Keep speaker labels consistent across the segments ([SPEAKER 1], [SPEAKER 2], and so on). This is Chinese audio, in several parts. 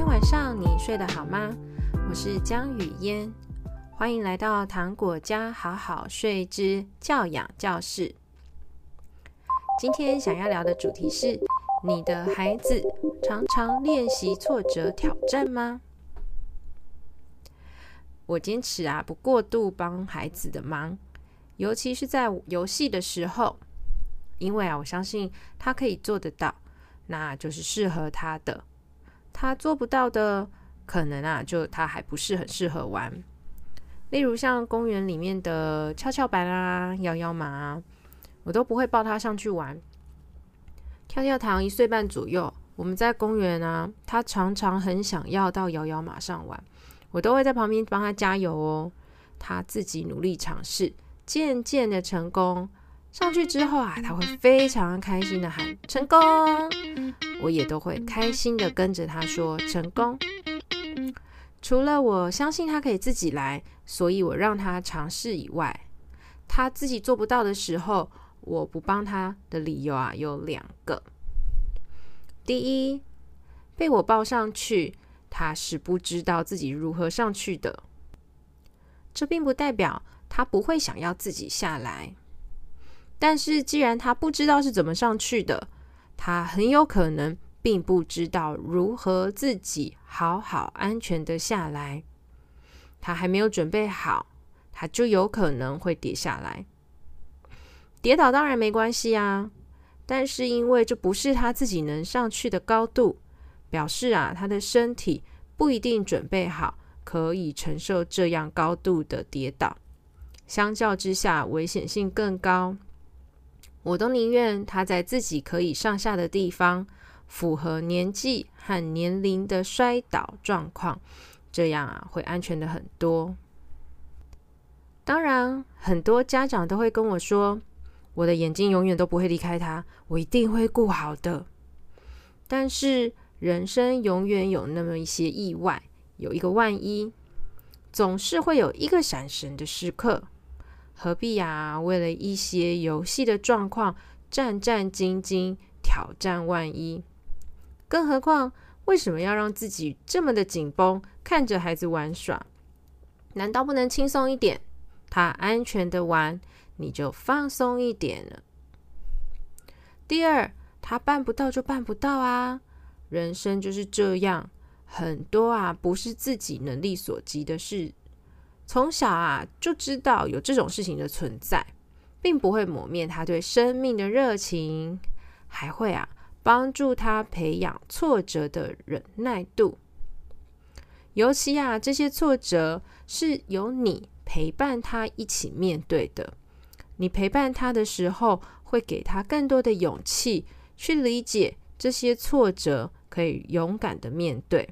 [SPEAKER 1] 昨天晚上你睡得好吗？我是江雨嫣，欢迎来到糖果家好好睡之教养教室。今天想要聊的主题是：你的孩子常常练习挫折挑战吗？我坚持啊，不过度帮孩子的忙，尤其是在游戏的时候，因为啊，我相信他可以做得到，那就是适合他的。他做不到的，可能啊，就他还不是很适合玩。例如像公园里面的跷跷板啊、摇摇马啊，我都不会抱他上去玩。跳跳糖一岁半左右，我们在公园啊，他常常很想要到摇摇马上玩，我都会在旁边帮他加油哦。他自己努力尝试，渐渐的成功。上去之后啊，他会非常开心的喊成功，我也都会开心的跟着他说成功。除了我相信他可以自己来，所以我让他尝试以外，他自己做不到的时候，我不帮他的理由啊有两个。第一，被我抱上去，他是不知道自己如何上去的，这并不代表他不会想要自己下来。但是，既然他不知道是怎么上去的，他很有可能并不知道如何自己好好安全的下来。他还没有准备好，他就有可能会跌下来。跌倒当然没关系啊，但是因为这不是他自己能上去的高度，表示啊，他的身体不一定准备好，可以承受这样高度的跌倒。相较之下，危险性更高。我都宁愿他在自己可以上下的地方，符合年纪和年龄的摔倒状况，这样啊会安全的很多。当然，很多家长都会跟我说，我的眼睛永远都不会离开他，我一定会顾好的。但是人生永远有那么一些意外，有一个万一，总是会有一个闪神的时刻。何必呀、为了一些游戏的状况，战战兢兢，挑战万一。更何况，为什么要让自己这么的紧绷？看着孩子玩耍，难道不能轻松一点？他安全的玩，你就放松一点了。第二，他办不到就办不到啊，人生就是这样，很多啊，不是自己能力所及的事。从小啊就知道有这种事情的存在，并不会磨灭他对生命的热情，还会啊帮助他培养挫折的忍耐度。尤其啊这些挫折是由你陪伴他一起面对的，你陪伴他的时候，会给他更多的勇气去理解这些挫折，可以勇敢的面对。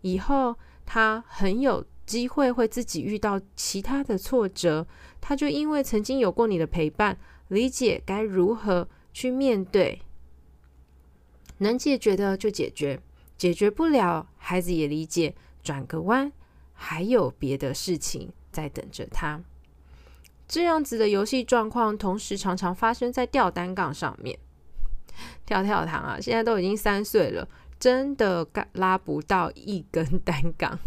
[SPEAKER 1] 以后他很有。机会会自己遇到其他的挫折，他就因为曾经有过你的陪伴，理解该如何去面对，能解决的就解决，解决不了，孩子也理解，转个弯，还有别的事情在等着他。这样子的游戏状况，同时常常发生在吊单杠上面。跳跳糖啊，现在都已经三岁了，真的拉不到一根单杠。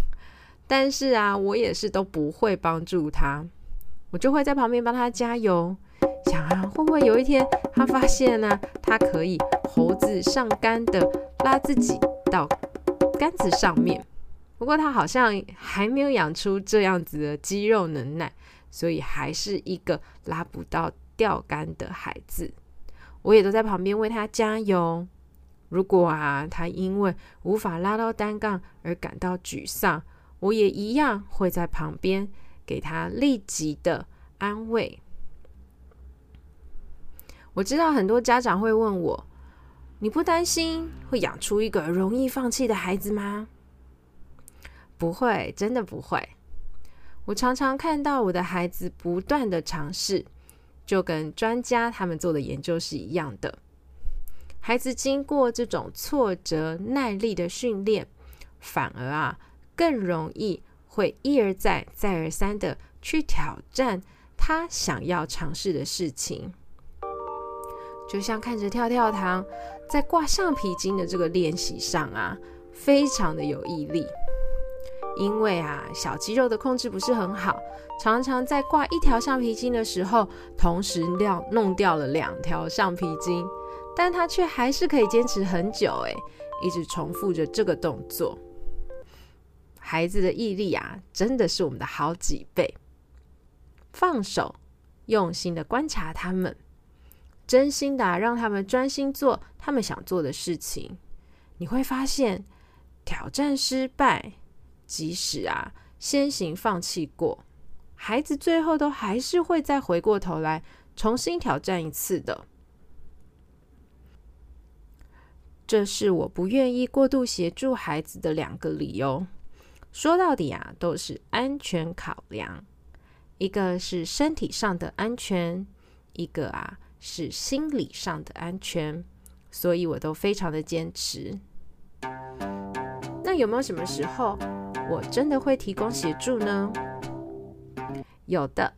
[SPEAKER 1] 但是啊，我也是都不会帮助他，我就会在旁边帮他加油，想啊，会不会有一天他发现呢、他可以猴子上杆的拉自己到杆子上面。不过他好像还没有养出这样子的肌肉能耐，所以还是一个拉不到吊杆的孩子。我也都在旁边为他加油。如果啊，他因为无法拉到单杠而感到沮丧，我也一样会在旁边给他立即的安慰。我知道很多家长会问我：“你不担心会养出一个容易放弃的孩子吗？”不会，真的不会。我常常看到我的孩子不断的尝试，就跟专家他们做的研究是一样的。孩子经过这种挫折耐力的训练，反而啊。更容易会一而再、再而三的去挑战他想要尝试的事情，就像看着跳跳糖在挂橡皮筋的这个练习上啊，非常的有毅力。因为啊，小肌肉的控制不是很好，常常在挂一条橡皮筋的时候，同时掉弄掉了两条橡皮筋，但他却还是可以坚持很久，诶，一直重复着这个动作。孩子的毅力啊，真的是我们的好几倍。放手，用心的观察他们，真心的让他们专心做他们想做的事情，你会发现，挑战失败。即使啊，先行放弃过，孩子最后都还是会再回过头来重新挑战一次的。这是我不愿意过度协助孩子的两个理由。说到底啊，都是安全考量，一个是身体上的安全，一个啊是心理上的安全，所以我都非常的坚持。那有没有什么时候，我真的会提供协助呢？有的，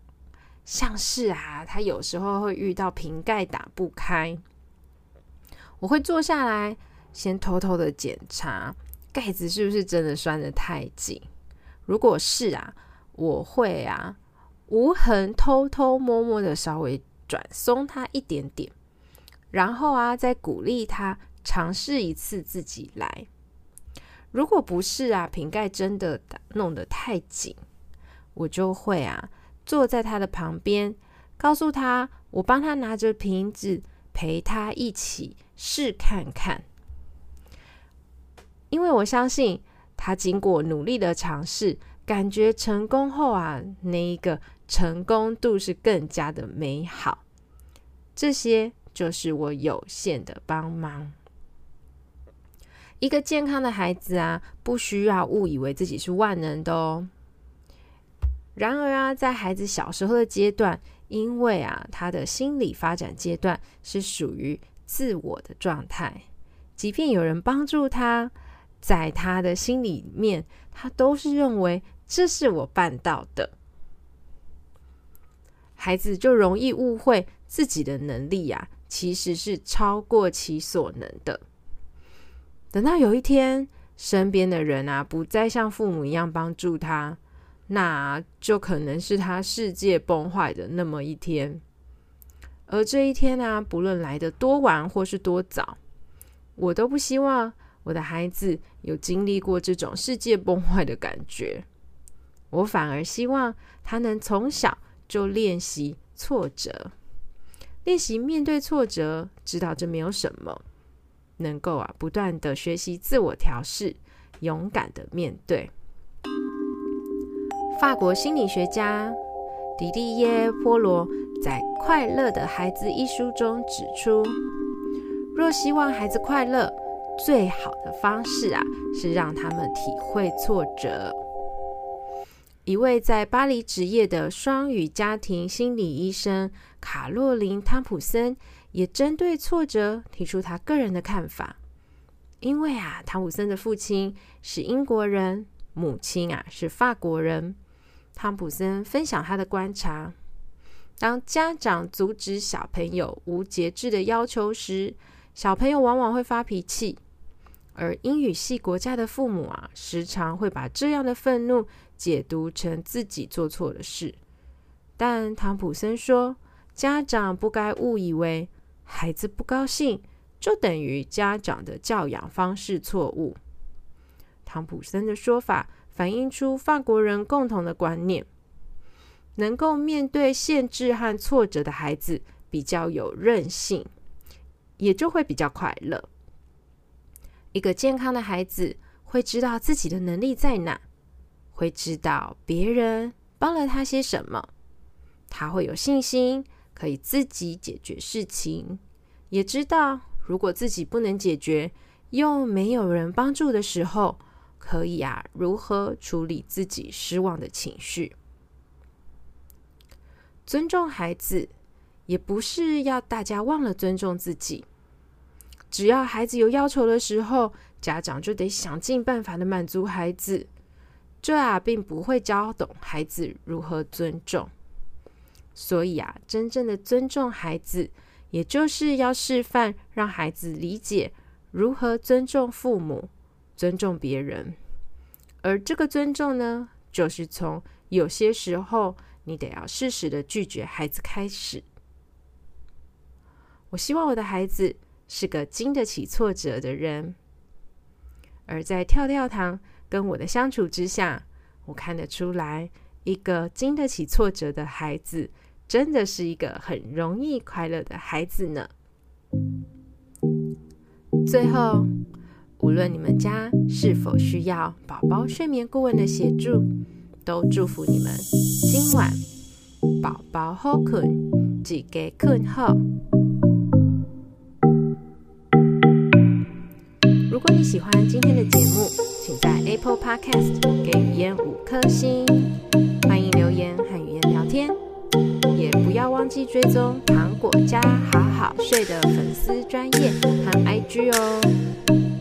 [SPEAKER 1] 像是啊，他有时候会遇到瓶盖打不开，我会坐下来，先偷偷的检查盖子是不是真的拴得太紧。如果是啊，我会啊，无痕偷偷摸摸的稍微转松它一点点，然后啊，再鼓励他尝试一次自己来。如果不是啊，瓶盖真的弄得太紧，我就会啊坐在他的旁边，告诉他我帮他拿着瓶子，陪他一起试看看。因为我相信他经过努力的尝试，感觉成功后啊，那一个成功度是更加的美好。这些就是我有限的帮忙。一个健康的孩子啊，不需要误以为自己是万能的哦。然而啊，在孩子小时候的阶段，因为啊，他的心理发展阶段是属于自我的状态，即便有人帮助他，在他的心里面，他都是认为这是我办到的。孩子就容易误会自己的能力呀，其实是超过其所能的。等到有一天，身边的人啊不再像父母一样帮助他，那就可能是他世界崩坏的那么一天。而这一天啊，不论来的多晚或是多早，我都不希望我的孩子有经历过这种世界崩坏的感觉。我反而希望他能从小就练习挫折，练习面对挫折，知道这没有什么。能够啊，不断的学习自我调试，勇敢的面对。法国心理学家迪迪耶·波罗在《快乐的孩子》一书中指出，若希望孩子快乐，最好的方式啊，是让他们体会挫折。一位在巴黎执业的双语家庭心理医生卡洛琳·汤普森。也针对挫折提出他个人的看法，因为啊，汤普森的父亲是英国人，母亲啊是法国人。汤普森分享他的观察：当家长阻止小朋友无节制的要求时，小朋友往往会发脾气；而英语系国家的父母啊，时常会把这样的愤怒解读成自己做错了事。但汤普森说，家长不该误以为。孩子不高兴，就等于家长的教养方式错误。汤普森的说法反映出法国人共同的观念：能够面对限制和挫折的孩子比较有韧性，也就会比较快乐。一个健康的孩子会知道自己的能力在哪，会知道别人帮了他些什么，他会有信心。可以自己解决事情，也知道如果自己不能解决，又没有人帮助的时候，可以啊，如何处理自己失望的情绪。尊重孩子，也不是要大家忘了尊重自己。只要孩子有要求的时候，家长就得想尽办法的满足孩子，这啊，并不会教懂孩子如何尊重。所以啊，真正的尊重孩子，也就是要示范让孩子理解如何尊重父母，尊重别人，而这个尊重呢，就是从有些时候你得要适时的拒绝孩子开始。我希望我的孩子是个经得起挫折的人，而在跳跳糖跟我的相处之下，我看得出来，一个经得起挫折的孩子，真的是一个很容易快乐的孩子呢。最后，无论你们家是否需要宝宝睡眠顾问的协助，都祝福你们今晚宝宝好困，一家困好。如果你喜欢今天的节目，请在 Apple Podcast 给语言五颗星，欢迎留言和语言聊天，也不要忘记追踪糖果家好好睡的粉丝专业和 IG 哦。